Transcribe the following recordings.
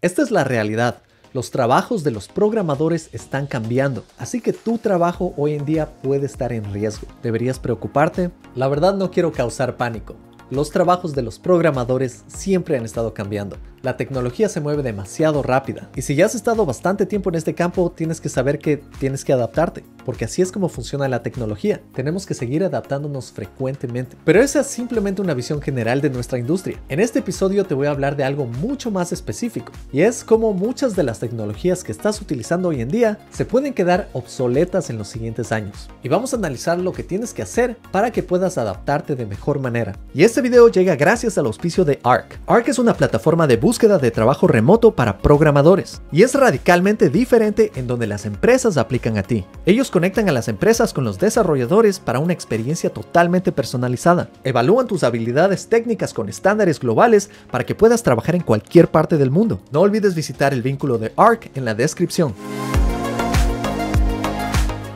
Esta es la realidad. Los trabajos de los programadores están cambiando, así que tu trabajo hoy en día puede estar en riesgo. ¿Deberías preocuparte? La verdad no quiero causar pánico. Los trabajos de los programadores siempre han estado cambiando. La tecnología se mueve demasiado rápida y si ya has estado bastante tiempo en este campo tienes que saber que tienes que adaptarte, porque así es como funciona la tecnología. Tenemos que seguir adaptándonos frecuentemente. Pero esa es simplemente una visión general de nuestra industria. En este episodio te voy a hablar de algo mucho más específico y es cómo muchas de las tecnologías que estás utilizando hoy en día se pueden quedar obsoletas en los siguientes años. Y vamos a analizar lo que tienes que hacer para que puedas adaptarte de mejor manera. Y este video llega gracias al auspicio de ARC. ARC es una plataforma de búsqueda de trabajo remoto para programadores y es radicalmente diferente en donde las empresas aplican a ti. Ellos conectan a las empresas con los desarrolladores para una experiencia totalmente personalizada. Evalúan tus habilidades técnicas con estándares globales para que puedas trabajar en cualquier parte del mundo. No olvides visitar el vínculo de ARC en la descripción.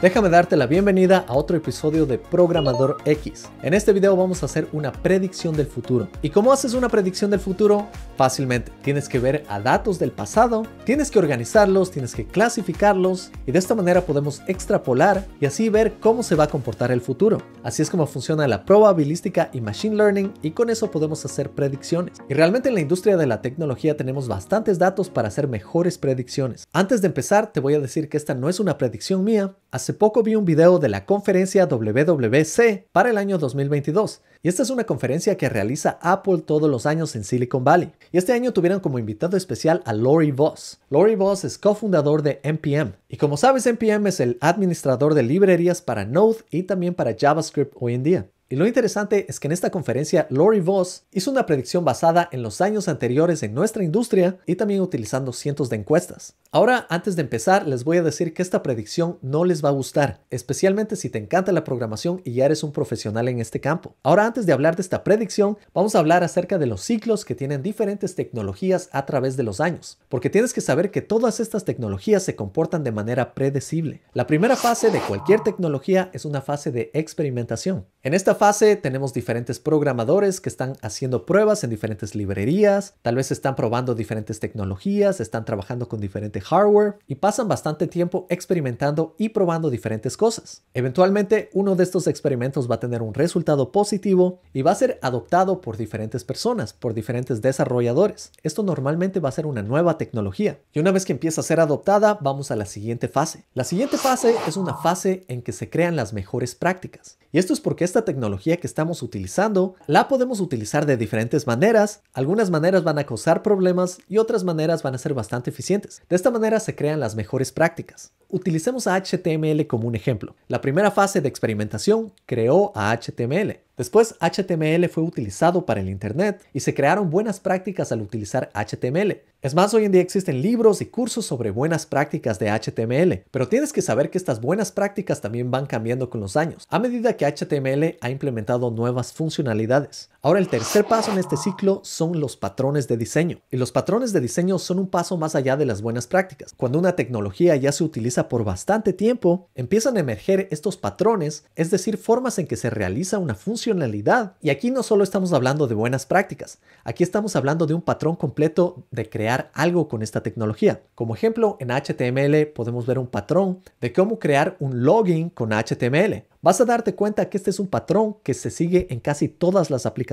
Déjame darte la bienvenida a otro episodio de Programador X. En este video vamos a hacer una predicción del futuro. ¿Y cómo haces una predicción del futuro? Fácilmente. Tienes que ver a datos del pasado, tienes que organizarlos, tienes que clasificarlos y de esta manera podemos extrapolar y así ver cómo se va a comportar el futuro. Así es como funciona la probabilística y machine learning y con eso podemos hacer predicciones. Y realmente en la industria de la tecnología tenemos bastantes datos para hacer mejores predicciones. Antes de empezar te voy a decir que esta no es una predicción mía, Hace poco vi un video de la conferencia WWC para el año 2022 y esta es una conferencia que realiza Apple todos los años en Silicon Valley. Y este año tuvieron como invitado especial a Lori Voss. Lori Voss es cofundador de NPM y como sabes NPM es el administrador de librerías para Node y también para JavaScript hoy en día. Y lo interesante es que en esta conferencia Lori Voss hizo una predicción basada en los años anteriores en nuestra industria y también utilizando cientos de encuestas. Ahora, antes de empezar, les voy a decir que esta predicción no les va a gustar, especialmente si te encanta la programación y ya eres un profesional en este campo. Ahora, antes de hablar de esta predicción, vamos a hablar acerca de los ciclos que tienen diferentes tecnologías a través de los años, porque tienes que saber que todas estas tecnologías se comportan de manera predecible. La primera fase de cualquier tecnología es una fase de experimentación. En esta fase tenemos diferentes programadores que están haciendo pruebas en diferentes librerías, tal vez están probando diferentes tecnologías, están trabajando con diferentes hardware y pasan bastante tiempo experimentando y probando diferentes cosas. Eventualmente uno de estos experimentos va a tener un resultado positivo y va a ser adoptado por diferentes personas, por diferentes desarrolladores. Esto normalmente va a ser una nueva tecnología y una vez que empieza a ser adoptada vamos a la siguiente fase. La siguiente fase es una fase en que se crean las mejores prácticas. Y esto es porque esta tecnología que estamos utilizando la podemos utilizar de diferentes maneras. Algunas maneras van a causar problemas y otras maneras van a ser bastante eficientes. De esta manera se crean las mejores prácticas. Utilicemos a HTML como un ejemplo. La primera fase de experimentación creó a HTML. Después HTML fue utilizado para el Internet y se crearon buenas prácticas al utilizar HTML. Es más, hoy en día existen libros y cursos sobre buenas prácticas de HTML, pero tienes que saber que estas buenas prácticas también van cambiando con los años, a medida que HTML ha implementado nuevas funcionalidades. Ahora el tercer paso en este ciclo son los patrones de diseño. Y los patrones de diseño son un paso más allá de las buenas prácticas. Cuando una tecnología ya se utiliza por bastante tiempo, empiezan a emerger estos patrones, es decir, formas en que se realiza una funcionalidad. Y aquí no solo estamos hablando de buenas prácticas, aquí estamos hablando de un patrón completo de crear algo con esta tecnología. Como ejemplo, en HTML podemos ver un patrón de cómo crear un login con HTML vas a darte cuenta que este es un patrón que se sigue en casi todas las aplicaciones.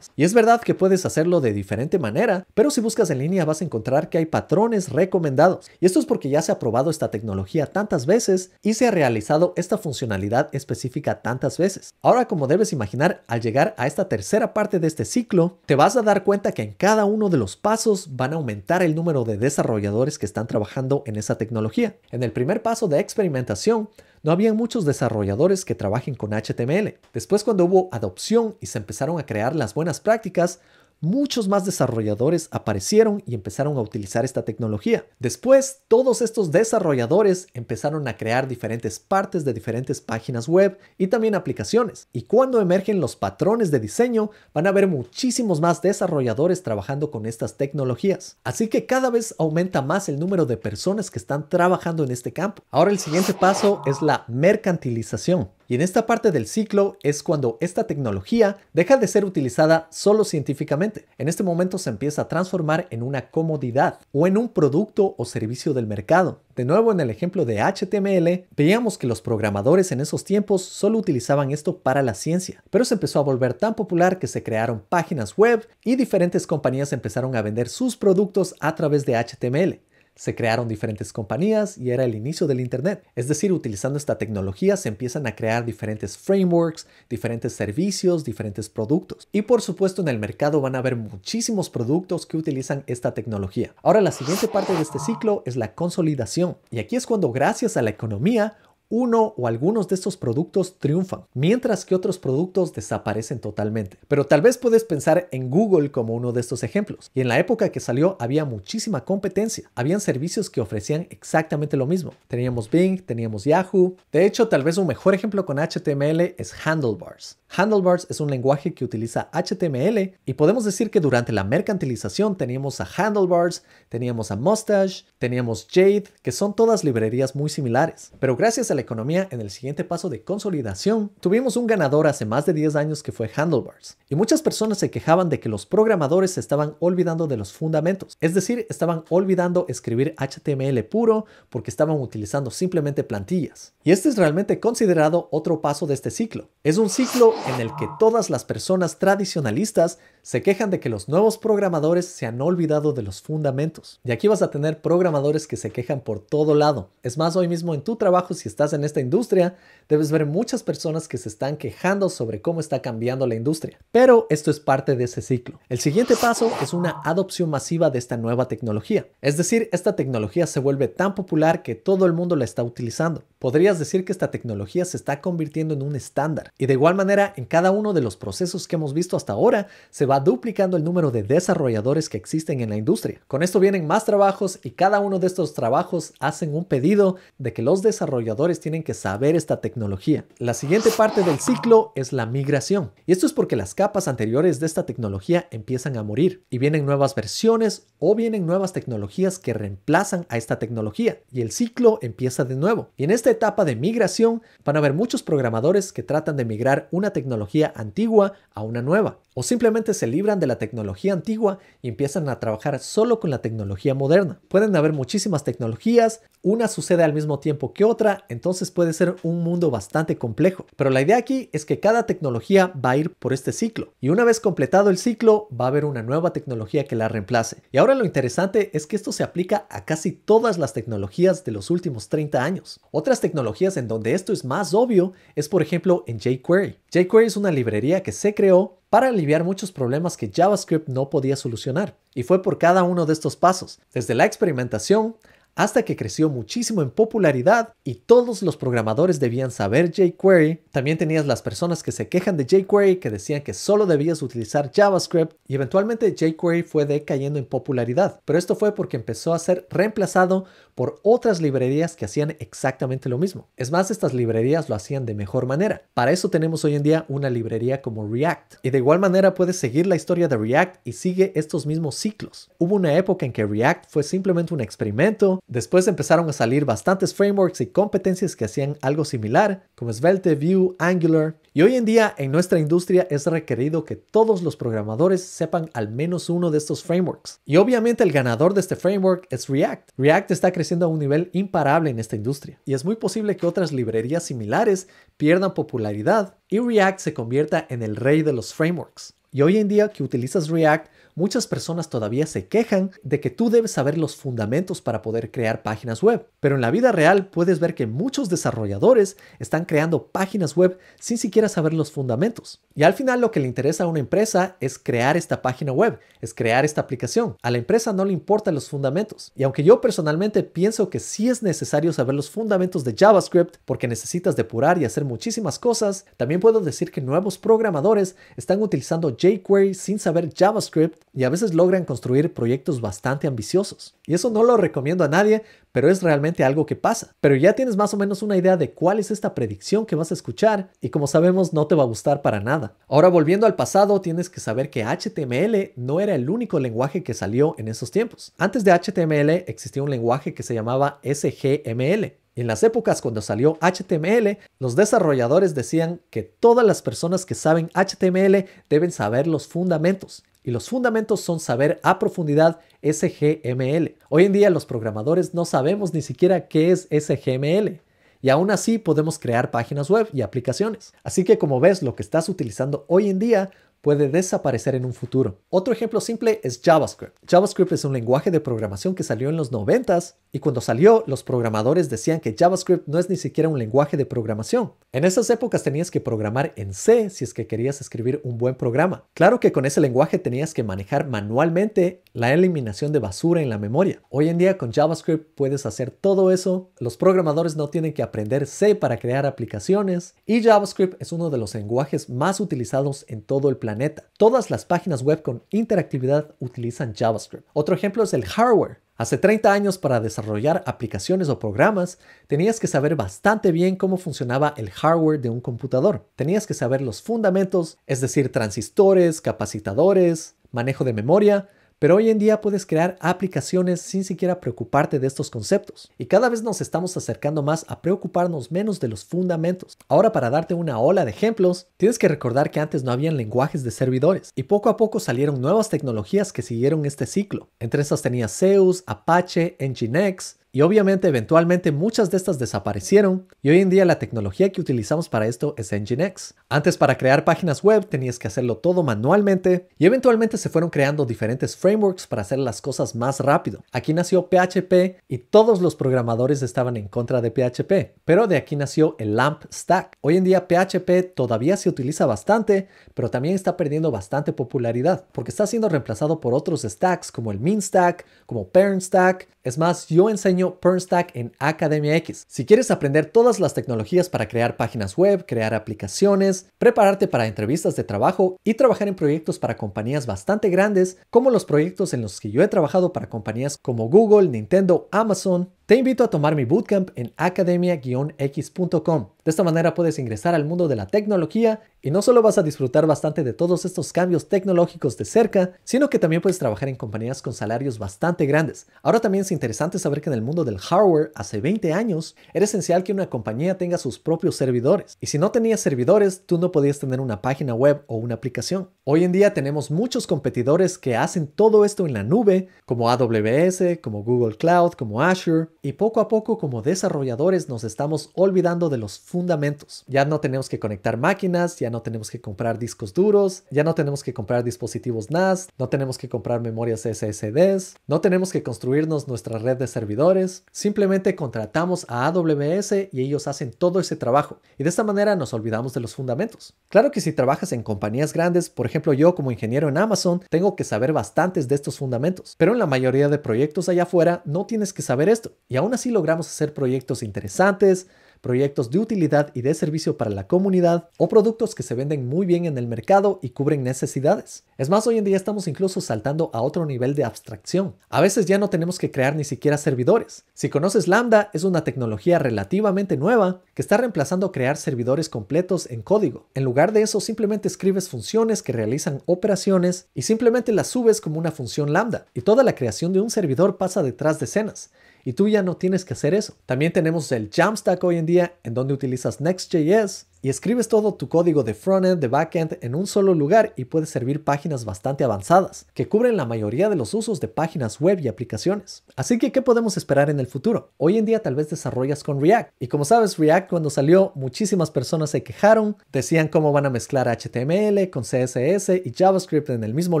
Y es verdad que puedes hacerlo de diferente manera, pero si buscas en línea vas a encontrar que hay patrones recomendados. Y esto es porque ya se ha probado esta tecnología tantas veces y se ha realizado esta funcionalidad específica tantas veces. Ahora, como debes imaginar, al llegar a esta tercera parte de este ciclo, te vas a dar cuenta que en cada uno de los pasos van a aumentar el número de desarrolladores que están trabajando en esa tecnología. En el primer paso de experimentación, no había muchos desarrolladores que trabajen con HTML. Después cuando hubo adopción y se empezaron a crear las buenas prácticas, muchos más desarrolladores aparecieron y empezaron a utilizar esta tecnología. Después, todos estos desarrolladores empezaron a crear diferentes partes de diferentes páginas web y también aplicaciones. Y cuando emergen los patrones de diseño, van a haber muchísimos más desarrolladores trabajando con estas tecnologías. Así que cada vez aumenta más el número de personas que están trabajando en este campo. Ahora el siguiente paso es la mercantilización. Y en esta parte del ciclo es cuando esta tecnología deja de ser utilizada solo científicamente. En este momento se empieza a transformar en una comodidad o en un producto o servicio del mercado. De nuevo en el ejemplo de HTML, veíamos que los programadores en esos tiempos solo utilizaban esto para la ciencia, pero se empezó a volver tan popular que se crearon páginas web y diferentes compañías empezaron a vender sus productos a través de HTML. Se crearon diferentes compañías y era el inicio del Internet. Es decir, utilizando esta tecnología se empiezan a crear diferentes frameworks, diferentes servicios, diferentes productos. Y por supuesto en el mercado van a haber muchísimos productos que utilizan esta tecnología. Ahora la siguiente parte de este ciclo es la consolidación. Y aquí es cuando gracias a la economía uno o algunos de estos productos triunfan, mientras que otros productos desaparecen totalmente. Pero tal vez puedes pensar en Google como uno de estos ejemplos. Y en la época que salió había muchísima competencia. Habían servicios que ofrecían exactamente lo mismo. Teníamos Bing, teníamos Yahoo. De hecho, tal vez un mejor ejemplo con HTML es Handlebars. Handlebars es un lenguaje que utiliza HTML y podemos decir que durante la mercantilización teníamos a Handlebars, teníamos a Mustache, teníamos Jade, que son todas librerías muy similares. Pero gracias a la economía en el siguiente paso de consolidación, tuvimos un ganador hace más de 10 años que fue Handlebars. Y muchas personas se quejaban de que los programadores se estaban olvidando de los fundamentos, es decir, estaban olvidando escribir HTML puro porque estaban utilizando simplemente plantillas. Y este es realmente considerado otro paso de este ciclo. Es un ciclo en el que todas las personas tradicionalistas se quejan de que los nuevos programadores se han olvidado de los fundamentos. Y aquí vas a tener programadores que se quejan por todo lado. Es más, hoy mismo en tu trabajo, si estás en esta industria, debes ver muchas personas que se están quejando sobre cómo está cambiando la industria. Pero esto es parte de ese ciclo. El siguiente paso es una adopción masiva de esta nueva tecnología. Es decir, esta tecnología se vuelve tan popular que todo el mundo la está utilizando. Podrías decir que esta tecnología se está convirtiendo en un estándar. Y de igual manera, en cada uno de los procesos que hemos visto hasta ahora, se va duplicando el número de desarrolladores que existen en la industria. Con esto vienen más trabajos y cada uno de estos trabajos hacen un pedido de que los desarrolladores tienen que saber esta tecnología. La siguiente parte del ciclo es la migración. Y esto es porque las capas anteriores de esta tecnología empiezan a morir y vienen nuevas versiones o vienen nuevas tecnologías que reemplazan a esta tecnología y el ciclo empieza de nuevo. Y en esta etapa de migración van a haber muchos programadores que tratan de migrar una tecnología antigua a una nueva o simplemente se libran de la tecnología antigua y empiezan a trabajar solo con la tecnología moderna. Pueden haber muchísimas tecnologías, una sucede al mismo tiempo que otra, entonces puede ser un mundo bastante complejo. Pero la idea aquí es que cada tecnología va a ir por este ciclo y una vez completado el ciclo va a haber una nueva tecnología que la reemplace. Y ahora lo interesante es que esto se aplica a casi todas las tecnologías de los últimos 30 años. Otras tecnologías en donde esto es más obvio es por ejemplo en jQuery. jQuery es una librería que se creó para aliviar muchos problemas que JavaScript no podía solucionar. Y fue por cada uno de estos pasos, desde la experimentación hasta que creció muchísimo en popularidad y todos los programadores debían saber jQuery. También tenías las personas que se quejan de jQuery que decían que solo debías utilizar JavaScript y eventualmente jQuery fue decayendo en popularidad, pero esto fue porque empezó a ser reemplazado por otras librerías que hacían exactamente lo mismo. Es más, estas librerías lo hacían de mejor manera. Para eso tenemos hoy en día una librería como React. Y de igual manera puedes seguir la historia de React y sigue estos mismos ciclos. Hubo una época en que React fue simplemente un experimento, después empezaron a salir bastantes frameworks y competencias que hacían algo similar, como Svelte, Vue, Angular, y hoy en día en nuestra industria es requerido que todos los programadores sepan al menos uno de estos frameworks. Y obviamente el ganador de este framework es React. React está creciendo a un nivel imparable en esta industria y es muy posible que otras librerías similares pierdan popularidad y React se convierta en el rey de los frameworks. Y hoy en día que utilizas React, muchas personas todavía se quejan de que tú debes saber los fundamentos para poder crear páginas web. Pero en la vida real puedes ver que muchos desarrolladores están creando páginas web sin siquiera saber los fundamentos. Y al final lo que le interesa a una empresa es crear esta página web, es crear esta aplicación. A la empresa no le importan los fundamentos. Y aunque yo personalmente pienso que sí es necesario saber los fundamentos de JavaScript porque necesitas depurar y hacer muchísimas cosas, también puedo decir que nuevos programadores están utilizando jQuery sin saber JavaScript y a veces logran construir proyectos bastante ambiciosos. Y eso no lo recomiendo a nadie, pero es realmente algo que pasa. Pero ya tienes más o menos una idea de cuál es esta predicción que vas a escuchar y como sabemos no te va a gustar para nada. Ahora volviendo al pasado, tienes que saber que HTML no era el único lenguaje que salió en esos tiempos. Antes de HTML existía un lenguaje que se llamaba SGML Y en las épocas cuando salió HTML, los desarrolladores decían que todas las personas que saben HTML deben saber los fundamentos. Y los fundamentos son saber a profundidad SGML. Hoy en día los programadores no sabemos ni siquiera qué es SGML y aún así podemos crear páginas web y aplicaciones. Así que como ves, lo que estás utilizando hoy en día puede desaparecer en un futuro. Otro ejemplo simple es JavaScript. JavaScript es un lenguaje de programación que salió en los 90s y cuando salió los programadores decían que JavaScript no es ni siquiera un lenguaje de programación. En esas épocas tenías que programar en C si es que querías escribir un buen programa. Claro que con ese lenguaje tenías que manejar manualmente la eliminación de basura en la memoria. Hoy en día con JavaScript puedes hacer todo eso. Los programadores no tienen que aprender C para crear aplicaciones y JavaScript es uno de los lenguajes más utilizados en todo el planeta Todas las páginas web con interactividad utilizan JavaScript. Otro ejemplo es el hardware. Hace 30 años para desarrollar aplicaciones o programas tenías que saber bastante bien cómo funcionaba el hardware de un computador. Tenías que saber los fundamentos, es decir, transistores, capacitadores, manejo de memoria, pero hoy en día puedes crear aplicaciones sin siquiera preocuparte de estos conceptos. Y cada vez nos estamos acercando más a preocuparnos menos de los fundamentos. Ahora para darte una ola de ejemplos, tienes que recordar que antes no habían lenguajes de servidores y poco a poco salieron nuevas tecnologías que siguieron este ciclo. Entre esas tenías Zeus, Apache, Nginx, y obviamente eventualmente muchas de estas desaparecieron y hoy en día la tecnología que utilizamos para esto es Nginx. Antes para crear páginas web tenías que hacerlo todo manualmente y eventualmente se fueron creando diferentes frameworks para hacer las cosas más rápido. Aquí nació PHP y todos los programadores estaban en contra de PHP, pero de aquí nació el LAMP stack. Hoy en día PHP todavía se utiliza bastante, pero también está perdiendo bastante popularidad porque está siendo reemplazado por otros stacks como el Mean Stack, como Parent Stack. Es más, yo enseño PernStack en Academia X. Si quieres aprender todas las tecnologías para crear páginas web, crear aplicaciones, prepararte para entrevistas de trabajo y trabajar en proyectos para compañías bastante grandes, como los proyectos en los que yo he trabajado para compañías como Google, Nintendo, Amazon, te invito a tomar mi bootcamp en academia-x.com. De esta manera puedes ingresar al mundo de la tecnología y no solo vas a disfrutar bastante de todos estos cambios tecnológicos de cerca, sino que también puedes trabajar en compañías con salarios bastante grandes. Ahora también es interesante saber que en el mundo del hardware hace 20 años era esencial que una compañía tenga sus propios servidores. Y si no tenías servidores, tú no podías tener una página web o una aplicación. Hoy en día tenemos muchos competidores que hacen todo esto en la nube, como AWS, como Google Cloud, como Azure y poco a poco como desarrolladores nos estamos olvidando de los fundamentos. Ya no tenemos que conectar máquinas, ya no tenemos que comprar discos duros, ya no tenemos que comprar dispositivos NAS, no tenemos que comprar memorias SSDs, no tenemos que construirnos nuestra red de servidores, simplemente contratamos a AWS y ellos hacen todo ese trabajo y de esta manera nos olvidamos de los fundamentos. Claro que si trabajas en compañías grandes, por ejemplo yo como ingeniero en Amazon, tengo que saber bastantes de estos fundamentos, pero en la mayoría de proyectos allá afuera no tienes que saber esto y aún así logramos hacer proyectos interesantes, proyectos de utilidad y de servicio para la comunidad o productos que se venden muy bien en el mercado y cubren necesidades. Es más, hoy en día estamos incluso saltando a otro nivel de abstracción. A veces ya no tenemos que crear ni siquiera servidores. Si conoces Lambda, es una tecnología relativamente nueva que está reemplazando crear servidores completos en código. En lugar de eso, simplemente escribes funciones que realizan operaciones y simplemente las subes como una función Lambda. Y toda la creación de un servidor pasa detrás de escenas y tú ya no tienes que hacer eso. También tenemos el Jamstack hoy en día en donde utilizas Next.js y escribes todo tu código de frontend, de backend en un solo lugar y puedes servir páginas bastante avanzadas que cubren la mayoría de los usos de páginas web y aplicaciones. Así que, ¿qué podemos esperar en el futuro? Hoy en día tal vez desarrollas con React y como sabes, React cuando salió muchísimas personas se quejaron, decían cómo van a mezclar HTML con CSS y JavaScript en el mismo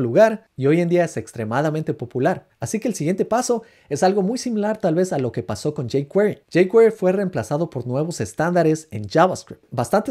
lugar y hoy en día es extremadamente popular. Así que el siguiente paso es algo muy similar tal vez a lo que pasó con jQuery. jQuery fue reemplazado por nuevos estándares en JavaScript.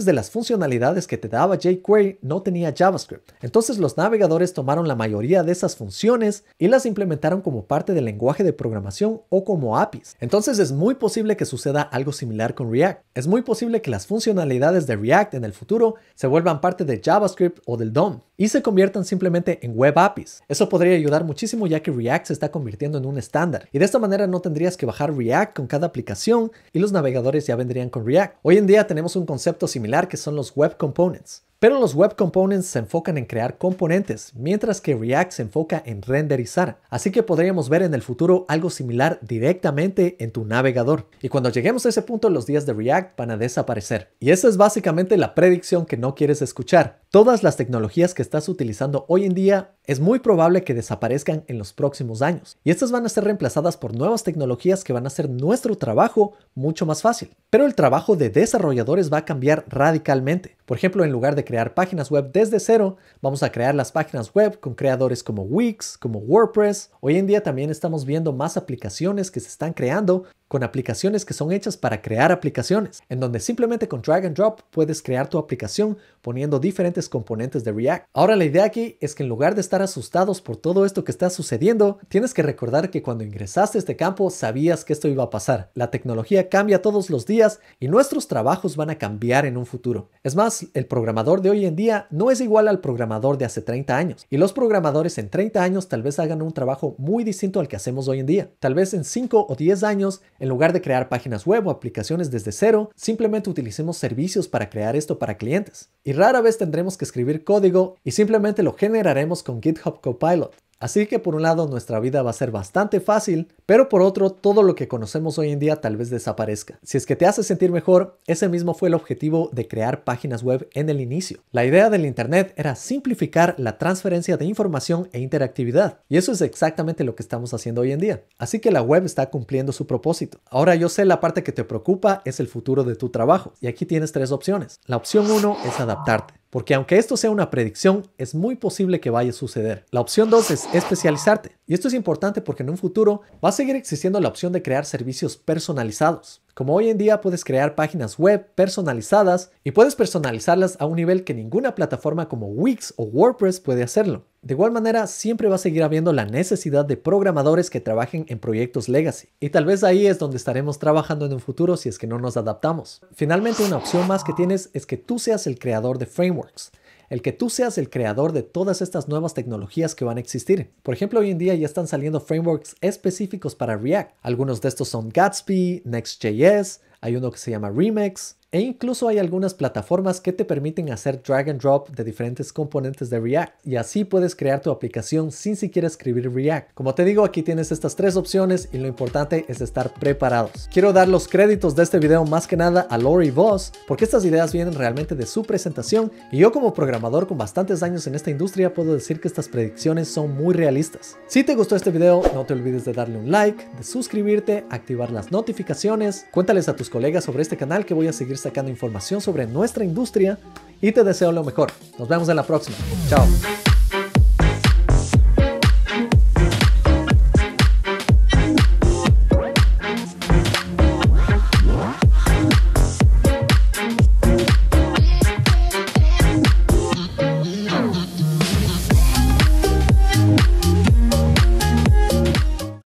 De las funcionalidades que te daba jQuery no tenía JavaScript. Entonces los navegadores tomaron la mayoría de esas funciones y las implementaron como parte del lenguaje de programación o como APIs. Entonces es muy posible que suceda algo similar con React. Es muy posible que las funcionalidades de React en el futuro se vuelvan parte de JavaScript o del DOM y se conviertan simplemente en web APIs. Eso podría ayudar muchísimo ya que React se está convirtiendo en un estándar y de esta manera no tendrías que bajar React con cada aplicación y los navegadores ya vendrían con React. Hoy en día tenemos un concepto que son los web components. Pero los Web Components se enfocan en crear componentes, mientras que React se enfoca en renderizar. Así que podríamos ver en el futuro algo similar directamente en tu navegador. Y cuando lleguemos a ese punto, los días de React van a desaparecer. Y esa es básicamente la predicción que no quieres escuchar. Todas las tecnologías que estás utilizando hoy en día es muy probable que desaparezcan en los próximos años. Y estas van a ser reemplazadas por nuevas tecnologías que van a hacer nuestro trabajo mucho más fácil. Pero el trabajo de desarrolladores va a cambiar radicalmente. Por ejemplo, en lugar de crear páginas web desde cero, vamos a crear las páginas web con creadores como Wix, como WordPress. Hoy en día también estamos viendo más aplicaciones que se están creando con aplicaciones que son hechas para crear aplicaciones, en donde simplemente con drag and drop puedes crear tu aplicación poniendo diferentes componentes de React. Ahora la idea aquí es que en lugar de estar asustados por todo esto que está sucediendo, tienes que recordar que cuando ingresaste a este campo sabías que esto iba a pasar. La tecnología cambia todos los días y nuestros trabajos van a cambiar en un futuro. Es más, el programador de hoy en día no es igual al programador de hace 30 años y los programadores en 30 años tal vez hagan un trabajo muy distinto al que hacemos hoy en día. Tal vez en 5 o 10 años en lugar de crear páginas web o aplicaciones desde cero, simplemente utilicemos servicios para crear esto para clientes. Y rara vez tendremos que escribir código y simplemente lo generaremos con GitHub Copilot. Así que por un lado nuestra vida va a ser bastante fácil, pero por otro todo lo que conocemos hoy en día tal vez desaparezca. Si es que te hace sentir mejor, ese mismo fue el objetivo de crear páginas web en el inicio. La idea del Internet era simplificar la transferencia de información e interactividad, y eso es exactamente lo que estamos haciendo hoy en día. Así que la web está cumpliendo su propósito. Ahora yo sé la parte que te preocupa es el futuro de tu trabajo, y aquí tienes tres opciones. La opción 1 es adaptarte porque aunque esto sea una predicción, es muy posible que vaya a suceder. La opción 2 es especializarte, y esto es importante porque en un futuro va a seguir existiendo la opción de crear servicios personalizados. Como hoy en día puedes crear páginas web personalizadas y puedes personalizarlas a un nivel que ninguna plataforma como Wix o WordPress puede hacerlo. De igual manera, siempre va a seguir habiendo la necesidad de programadores que trabajen en proyectos legacy. Y tal vez ahí es donde estaremos trabajando en un futuro si es que no nos adaptamos. Finalmente, una opción más que tienes es que tú seas el creador de frameworks el que tú seas el creador de todas estas nuevas tecnologías que van a existir. Por ejemplo, hoy en día ya están saliendo frameworks específicos para React. Algunos de estos son Gatsby, Next.js, hay uno que se llama Remix, e incluso hay algunas plataformas que te permiten hacer drag and drop de diferentes componentes de React y así puedes crear tu aplicación sin siquiera escribir React. Como te digo, aquí tienes estas tres opciones y lo importante es estar preparados. Quiero dar los créditos de este video más que nada a Lori Voss porque estas ideas vienen realmente de su presentación y yo como programador con bastantes años en esta industria puedo decir que estas predicciones son muy realistas. Si te gustó este video, no te olvides de darle un like, de suscribirte, activar las notificaciones, cuéntales a tus colegas sobre este canal que voy a seguir sacando información sobre nuestra industria y te deseo lo mejor. Nos vemos en la próxima. Chao.